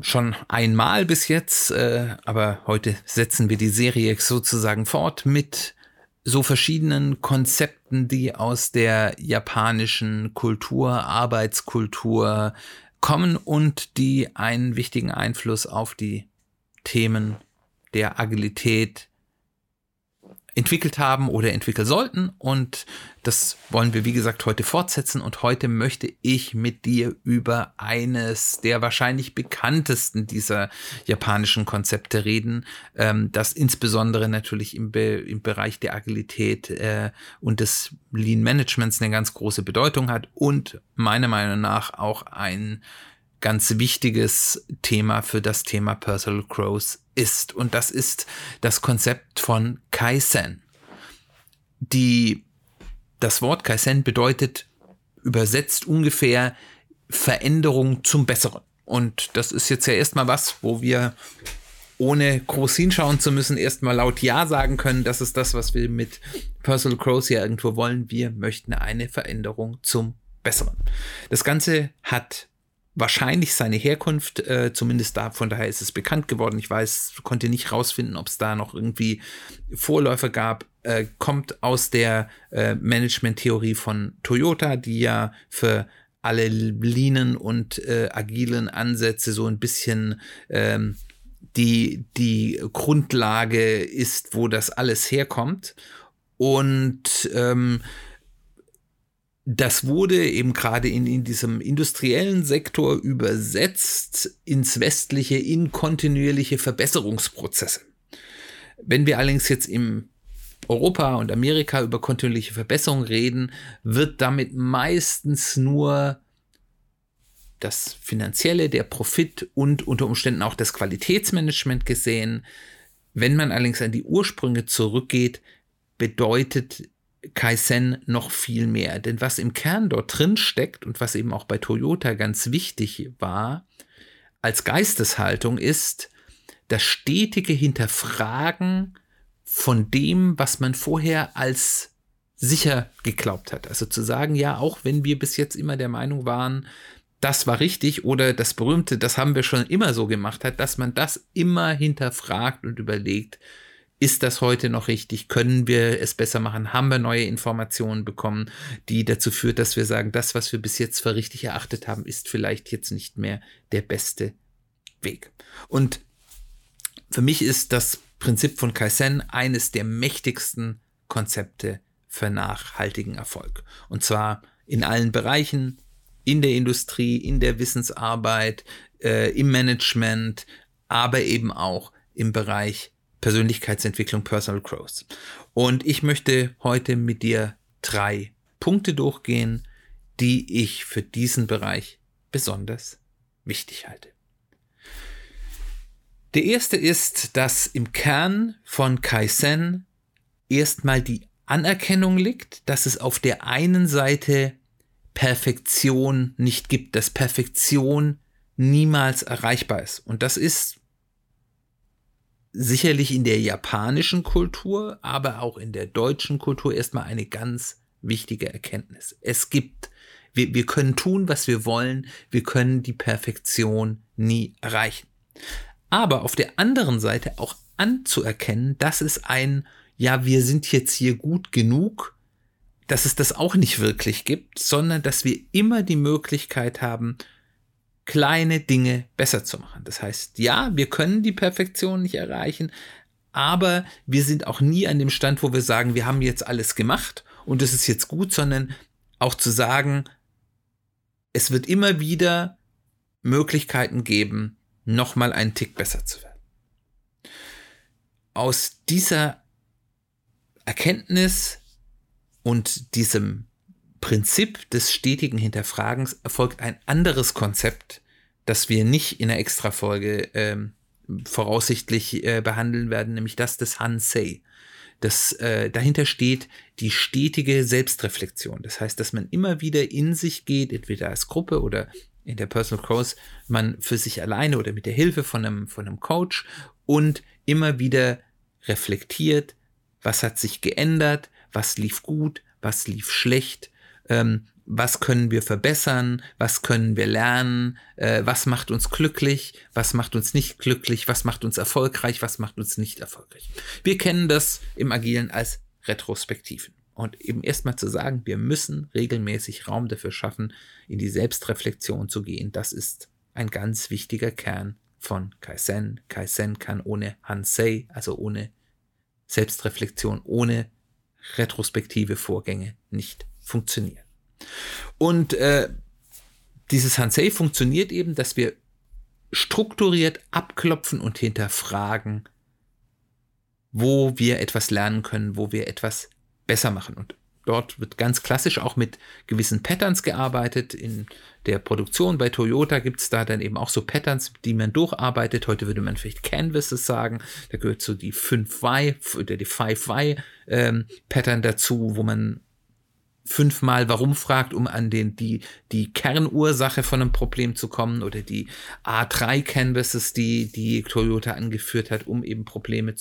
schon einmal bis jetzt, äh, aber heute setzen wir die Serie sozusagen fort mit so verschiedenen Konzepten, die aus der japanischen Kultur, Arbeitskultur kommen und die einen wichtigen Einfluss auf die Themen der Agilität entwickelt haben oder entwickeln sollten. Und das wollen wir, wie gesagt, heute fortsetzen. Und heute möchte ich mit dir über eines der wahrscheinlich bekanntesten dieser japanischen Konzepte reden, ähm, das insbesondere natürlich im, Be im Bereich der Agilität äh, und des Lean Managements eine ganz große Bedeutung hat und meiner Meinung nach auch ein ganz wichtiges Thema für das Thema Personal Growth ist. Und das ist das Konzept von Kaizen. Die, das Wort Kaizen bedeutet übersetzt ungefähr Veränderung zum Besseren. Und das ist jetzt ja erstmal was, wo wir ohne groß hinschauen zu müssen, erstmal laut Ja sagen können. Das ist das, was wir mit Personal Growth ja irgendwo wollen. Wir möchten eine Veränderung zum Besseren. Das Ganze hat wahrscheinlich seine Herkunft, äh, zumindest da, von daher ist es bekannt geworden. Ich weiß, konnte nicht rausfinden, ob es da noch irgendwie Vorläufer gab. Äh, kommt aus der äh, Management-Theorie von Toyota, die ja für alle Leanen und äh, agilen Ansätze so ein bisschen ähm, die, die Grundlage ist, wo das alles herkommt. Und ähm, das wurde eben gerade in, in diesem industriellen Sektor übersetzt ins westliche in kontinuierliche Verbesserungsprozesse. Wenn wir allerdings jetzt im Europa und Amerika über kontinuierliche Verbesserung reden, wird damit meistens nur das Finanzielle, der Profit und unter Umständen auch das Qualitätsmanagement gesehen. Wenn man allerdings an die Ursprünge zurückgeht, bedeutet Kaizen noch viel mehr. Denn was im Kern dort drin steckt und was eben auch bei Toyota ganz wichtig war, als Geisteshaltung ist das stetige Hinterfragen von dem, was man vorher als sicher geglaubt hat. Also zu sagen, ja, auch wenn wir bis jetzt immer der Meinung waren, das war richtig oder das berühmte, das haben wir schon immer so gemacht hat, dass man das immer hinterfragt und überlegt, ist das heute noch richtig? Können wir es besser machen? Haben wir neue Informationen bekommen, die dazu führt, dass wir sagen, das, was wir bis jetzt für richtig erachtet haben, ist vielleicht jetzt nicht mehr der beste Weg. Und für mich ist das Prinzip von Kaizen eines der mächtigsten Konzepte für nachhaltigen Erfolg. Und zwar in allen Bereichen, in der Industrie, in der Wissensarbeit, äh, im Management, aber eben auch im Bereich Persönlichkeitsentwicklung, Personal Growth. Und ich möchte heute mit dir drei Punkte durchgehen, die ich für diesen Bereich besonders wichtig halte. Der erste ist, dass im Kern von Kaizen erstmal die Anerkennung liegt, dass es auf der einen Seite Perfektion nicht gibt, dass Perfektion niemals erreichbar ist. Und das ist sicherlich in der japanischen Kultur, aber auch in der deutschen Kultur erstmal eine ganz wichtige Erkenntnis. Es gibt, wir, wir können tun, was wir wollen, wir können die Perfektion nie erreichen. Aber auf der anderen Seite auch anzuerkennen, dass es ein, ja, wir sind jetzt hier gut genug, dass es das auch nicht wirklich gibt, sondern dass wir immer die Möglichkeit haben, kleine Dinge besser zu machen. Das heißt, ja, wir können die Perfektion nicht erreichen, aber wir sind auch nie an dem Stand, wo wir sagen, wir haben jetzt alles gemacht und es ist jetzt gut, sondern auch zu sagen, es wird immer wieder Möglichkeiten geben, nochmal einen Tick besser zu werden. Aus dieser Erkenntnis und diesem Prinzip des stetigen Hinterfragens erfolgt ein anderes Konzept, das wir nicht in der Extra-Folge ähm, voraussichtlich äh, behandeln werden, nämlich das des Hansei. Das äh, dahinter steht die stetige Selbstreflexion. Das heißt, dass man immer wieder in sich geht, entweder als Gruppe oder in der Personal Growth, man für sich alleine oder mit der Hilfe von einem, von einem Coach und immer wieder reflektiert, was hat sich geändert, was lief gut, was lief schlecht, ähm, was können wir verbessern, was können wir lernen, äh, was macht uns glücklich, was macht uns nicht glücklich, was macht uns erfolgreich, was macht uns nicht erfolgreich. Wir kennen das im Agilen als Retrospektiven. Und eben erstmal zu sagen, wir müssen regelmäßig Raum dafür schaffen, in die Selbstreflexion zu gehen, das ist ein ganz wichtiger Kern von Kaizen. Kaizen kann ohne Hansei, also ohne Selbstreflexion, ohne retrospektive Vorgänge nicht funktionieren. Und äh, dieses Hansei funktioniert eben, dass wir strukturiert abklopfen und hinterfragen, wo wir etwas lernen können, wo wir etwas besser machen. Und dort wird ganz klassisch auch mit gewissen Patterns gearbeitet. In der Produktion bei Toyota gibt es da dann eben auch so Patterns, die man durcharbeitet. Heute würde man vielleicht Canvases sagen. Da gehört so die 5Y oder die 5Y ähm, dazu, wo man fünfmal warum fragt, um an den, die, die Kernursache von einem Problem zu kommen oder die A3 Canvases, die, die Toyota angeführt hat, um eben Probleme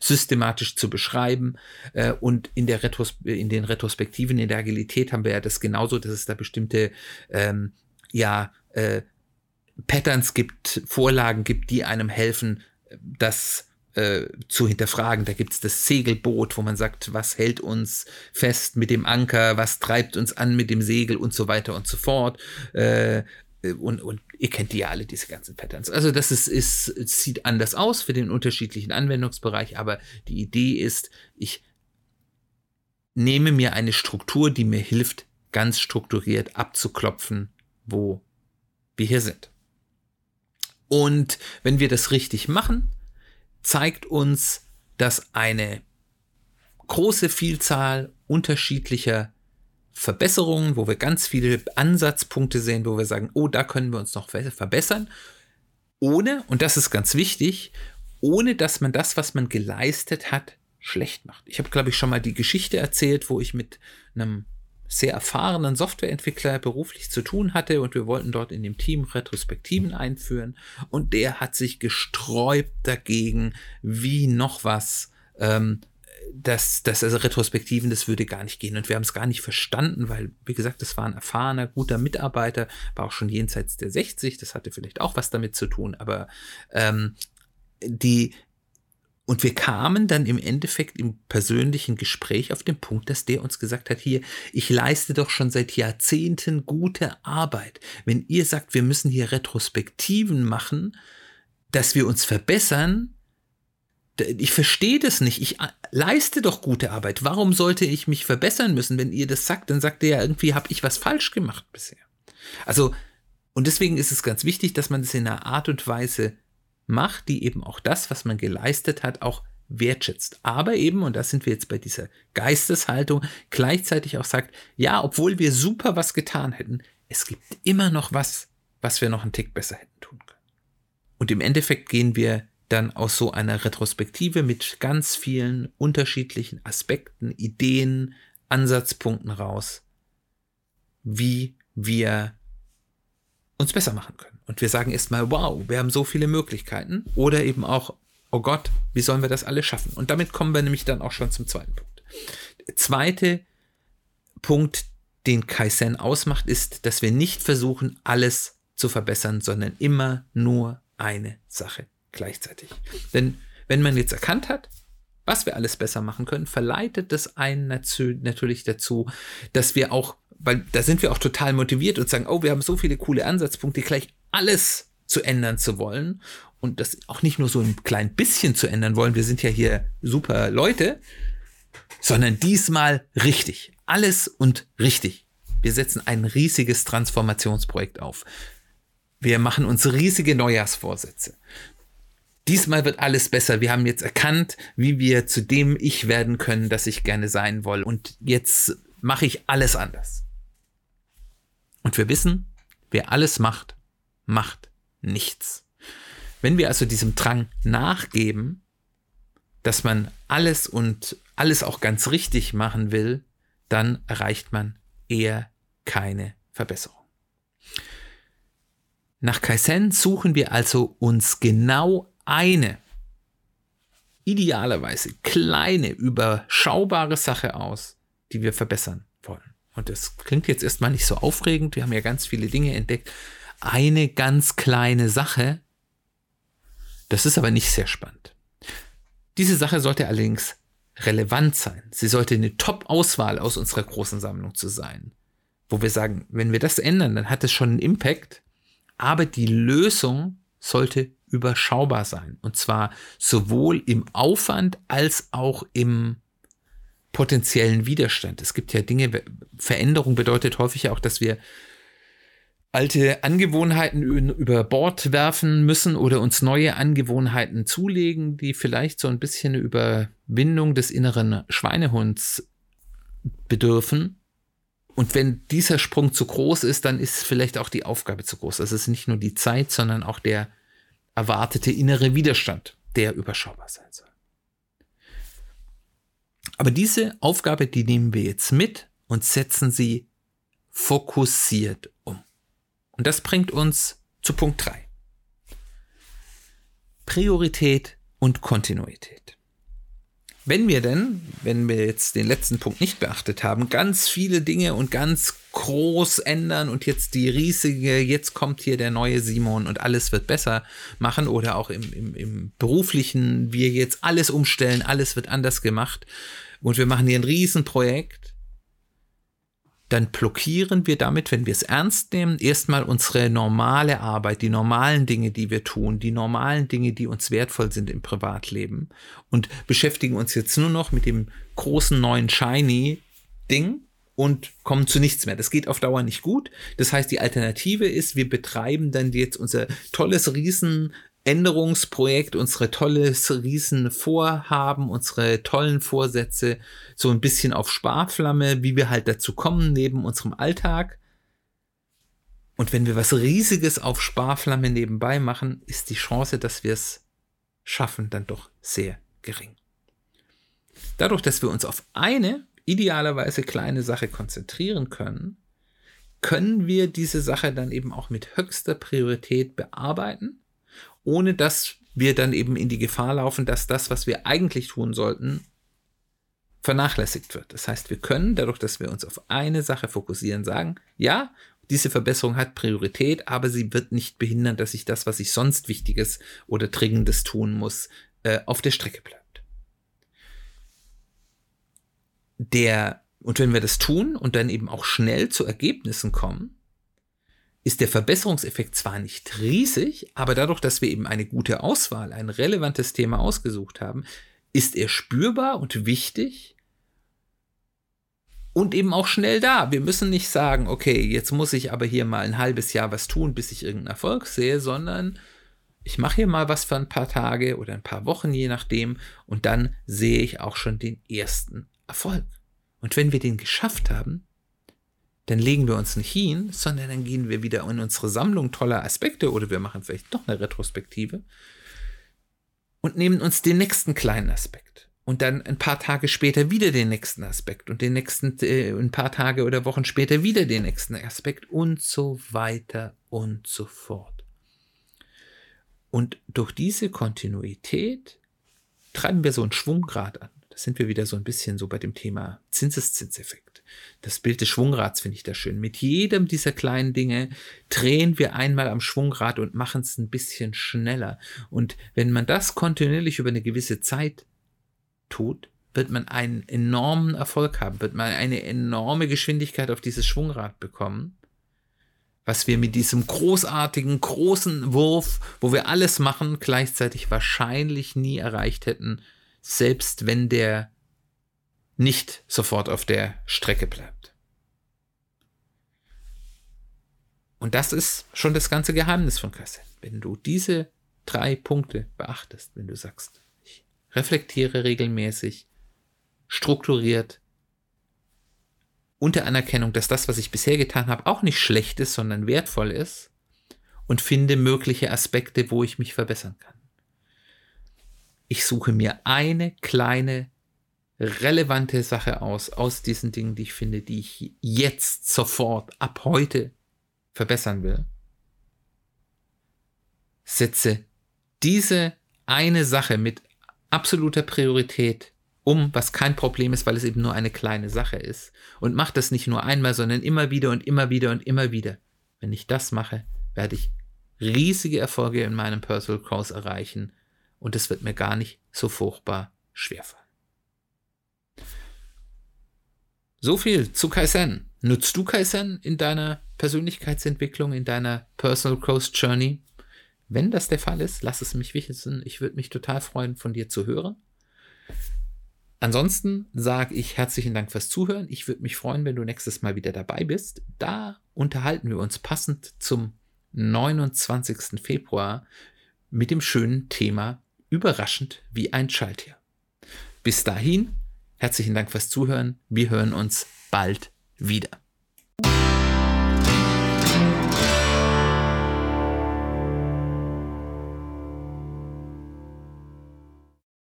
systematisch zu beschreiben. Äh, und in der Retros in den Retrospektiven, in der Agilität haben wir ja das genauso, dass es da bestimmte, ähm, ja, äh, Patterns gibt, Vorlagen gibt, die einem helfen, das äh, zu hinterfragen. Da gibt es das Segelboot, wo man sagt, was hält uns fest mit dem Anker, was treibt uns an mit dem Segel und so weiter und so fort. Äh, und, und ihr kennt die ja alle, diese ganzen Patterns. Also das ist, ist, sieht anders aus für den unterschiedlichen Anwendungsbereich, aber die Idee ist, ich nehme mir eine Struktur, die mir hilft, ganz strukturiert abzuklopfen, wo wir hier sind. Und wenn wir das richtig machen, zeigt uns, dass eine große Vielzahl unterschiedlicher Verbesserungen, wo wir ganz viele Ansatzpunkte sehen, wo wir sagen, oh, da können wir uns noch verbessern, ohne, und das ist ganz wichtig, ohne dass man das, was man geleistet hat, schlecht macht. Ich habe, glaube ich, schon mal die Geschichte erzählt, wo ich mit einem sehr erfahrenen Softwareentwickler beruflich zu tun hatte und wir wollten dort in dem Team Retrospektiven einführen und der hat sich gesträubt dagegen, wie noch was. Ähm, das, das also Retrospektiven, das würde gar nicht gehen. Und wir haben es gar nicht verstanden, weil, wie gesagt, das war ein erfahrener, guter Mitarbeiter, war auch schon jenseits der 60, das hatte vielleicht auch was damit zu tun, aber ähm, die, und wir kamen dann im Endeffekt im persönlichen Gespräch auf den Punkt, dass der uns gesagt hat, hier, ich leiste doch schon seit Jahrzehnten gute Arbeit. Wenn ihr sagt, wir müssen hier Retrospektiven machen, dass wir uns verbessern, ich verstehe das nicht. Ich äh, leiste doch gute Arbeit. Warum sollte ich mich verbessern müssen? Wenn ihr das sagt, dann sagt ihr ja irgendwie, habe ich was falsch gemacht bisher. Also, und deswegen ist es ganz wichtig, dass man das in einer Art und Weise macht, die eben auch das, was man geleistet hat, auch wertschätzt. Aber eben, und da sind wir jetzt bei dieser Geisteshaltung, gleichzeitig auch sagt, ja, obwohl wir super was getan hätten, es gibt immer noch was, was wir noch einen Tick besser hätten tun können. Und im Endeffekt gehen wir dann aus so einer Retrospektive mit ganz vielen unterschiedlichen Aspekten, Ideen, Ansatzpunkten raus, wie wir uns besser machen können. Und wir sagen erstmal, wow, wir haben so viele Möglichkeiten. Oder eben auch, oh Gott, wie sollen wir das alles schaffen? Und damit kommen wir nämlich dann auch schon zum zweiten Punkt. Der zweite Punkt, den Kaizen ausmacht, ist, dass wir nicht versuchen, alles zu verbessern, sondern immer nur eine Sache gleichzeitig. Denn wenn man jetzt erkannt hat, was wir alles besser machen können, verleitet das einen natürlich dazu, dass wir auch weil da sind wir auch total motiviert und sagen, oh, wir haben so viele coole Ansatzpunkte, gleich alles zu ändern zu wollen und das auch nicht nur so ein klein bisschen zu ändern wollen, wir sind ja hier super Leute, sondern diesmal richtig. Alles und richtig. Wir setzen ein riesiges Transformationsprojekt auf. Wir machen uns riesige Neujahrsvorsätze. Diesmal wird alles besser. Wir haben jetzt erkannt, wie wir zu dem Ich werden können, das ich gerne sein will. Und jetzt mache ich alles anders. Und wir wissen, wer alles macht, macht nichts. Wenn wir also diesem Drang nachgeben, dass man alles und alles auch ganz richtig machen will, dann erreicht man eher keine Verbesserung. Nach Kaizen suchen wir also uns genau eine, idealerweise kleine, überschaubare Sache aus, die wir verbessern wollen. Und das klingt jetzt erstmal nicht so aufregend, wir haben ja ganz viele Dinge entdeckt. Eine ganz kleine Sache, das ist aber nicht sehr spannend. Diese Sache sollte allerdings relevant sein. Sie sollte eine Top-Auswahl aus unserer großen Sammlung zu sein. Wo wir sagen, wenn wir das ändern, dann hat es schon einen Impact, aber die Lösung sollte überschaubar sein. Und zwar sowohl im Aufwand als auch im potenziellen Widerstand. Es gibt ja Dinge, Veränderung bedeutet häufig auch, dass wir alte Angewohnheiten über Bord werfen müssen oder uns neue Angewohnheiten zulegen, die vielleicht so ein bisschen eine Überwindung des inneren Schweinehunds bedürfen. Und wenn dieser Sprung zu groß ist, dann ist vielleicht auch die Aufgabe zu groß. Also es ist nicht nur die Zeit, sondern auch der erwartete innere Widerstand, der überschaubar sein soll. Aber diese Aufgabe, die nehmen wir jetzt mit und setzen sie fokussiert um. Und das bringt uns zu Punkt 3. Priorität und Kontinuität. Wenn wir denn, wenn wir jetzt den letzten Punkt nicht beachtet haben, ganz viele Dinge und ganz groß ändern und jetzt die riesige, jetzt kommt hier der neue Simon und alles wird besser machen oder auch im, im, im beruflichen, wir jetzt alles umstellen, alles wird anders gemacht und wir machen hier ein Riesenprojekt, dann blockieren wir damit, wenn wir es ernst nehmen, erstmal unsere normale Arbeit, die normalen Dinge, die wir tun, die normalen Dinge, die uns wertvoll sind im Privatleben und beschäftigen uns jetzt nur noch mit dem großen neuen Shiny Ding und kommen zu nichts mehr. Das geht auf Dauer nicht gut. Das heißt, die Alternative ist, wir betreiben dann jetzt unser tolles Riesen Änderungsprojekt, unsere tolles Riesenvorhaben, unsere tollen Vorsätze so ein bisschen auf Sparflamme, wie wir halt dazu kommen neben unserem Alltag. Und wenn wir was Riesiges auf Sparflamme nebenbei machen, ist die Chance, dass wir es schaffen, dann doch sehr gering. Dadurch, dass wir uns auf eine idealerweise kleine Sache konzentrieren können, können wir diese Sache dann eben auch mit höchster Priorität bearbeiten ohne dass wir dann eben in die Gefahr laufen, dass das, was wir eigentlich tun sollten, vernachlässigt wird. Das heißt, wir können dadurch, dass wir uns auf eine Sache fokussieren, sagen, ja, diese Verbesserung hat Priorität, aber sie wird nicht behindern, dass ich das, was ich sonst Wichtiges oder Dringendes tun muss, äh, auf der Strecke bleibt. Der, und wenn wir das tun und dann eben auch schnell zu Ergebnissen kommen, ist der Verbesserungseffekt zwar nicht riesig, aber dadurch, dass wir eben eine gute Auswahl, ein relevantes Thema ausgesucht haben, ist er spürbar und wichtig und eben auch schnell da. Wir müssen nicht sagen, okay, jetzt muss ich aber hier mal ein halbes Jahr was tun, bis ich irgendeinen Erfolg sehe, sondern ich mache hier mal was für ein paar Tage oder ein paar Wochen, je nachdem, und dann sehe ich auch schon den ersten Erfolg. Und wenn wir den geschafft haben, dann legen wir uns nicht hin, sondern dann gehen wir wieder in unsere Sammlung toller Aspekte oder wir machen vielleicht doch eine Retrospektive und nehmen uns den nächsten kleinen Aspekt und dann ein paar Tage später wieder den nächsten Aspekt und den nächsten äh, ein paar Tage oder Wochen später wieder den nächsten Aspekt und so weiter und so fort. Und durch diese Kontinuität treiben wir so einen Schwunggrad an. Da sind wir wieder so ein bisschen so bei dem Thema Zinseszinseffekt. Das Bild des Schwungrads finde ich da schön. Mit jedem dieser kleinen Dinge drehen wir einmal am Schwungrad und machen es ein bisschen schneller. Und wenn man das kontinuierlich über eine gewisse Zeit tut, wird man einen enormen Erfolg haben, wird man eine enorme Geschwindigkeit auf dieses Schwungrad bekommen, was wir mit diesem großartigen, großen Wurf, wo wir alles machen, gleichzeitig wahrscheinlich nie erreicht hätten, selbst wenn der nicht sofort auf der Strecke bleibt. Und das ist schon das ganze Geheimnis von Kassel. Wenn du diese drei Punkte beachtest, wenn du sagst, ich reflektiere regelmäßig, strukturiert, unter Anerkennung, dass das, was ich bisher getan habe, auch nicht schlecht ist, sondern wertvoll ist, und finde mögliche Aspekte, wo ich mich verbessern kann. Ich suche mir eine kleine relevante Sache aus, aus diesen Dingen, die ich finde, die ich jetzt sofort, ab heute verbessern will. Setze diese eine Sache mit absoluter Priorität um, was kein Problem ist, weil es eben nur eine kleine Sache ist. Und mach das nicht nur einmal, sondern immer wieder und immer wieder und immer wieder. Wenn ich das mache, werde ich riesige Erfolge in meinem Personal Growth erreichen und es wird mir gar nicht so furchtbar schwerfallen. So viel zu Kaizen. Nutzt du Kaizen in deiner Persönlichkeitsentwicklung, in deiner Personal Growth Journey? Wenn das der Fall ist, lass es mich wissen. Ich würde mich total freuen, von dir zu hören. Ansonsten sage ich herzlichen Dank fürs Zuhören. Ich würde mich freuen, wenn du nächstes Mal wieder dabei bist. Da unterhalten wir uns passend zum 29. Februar mit dem schönen Thema Überraschend wie ein Schalttier. Bis dahin, herzlichen Dank fürs Zuhören. Wir hören uns bald wieder.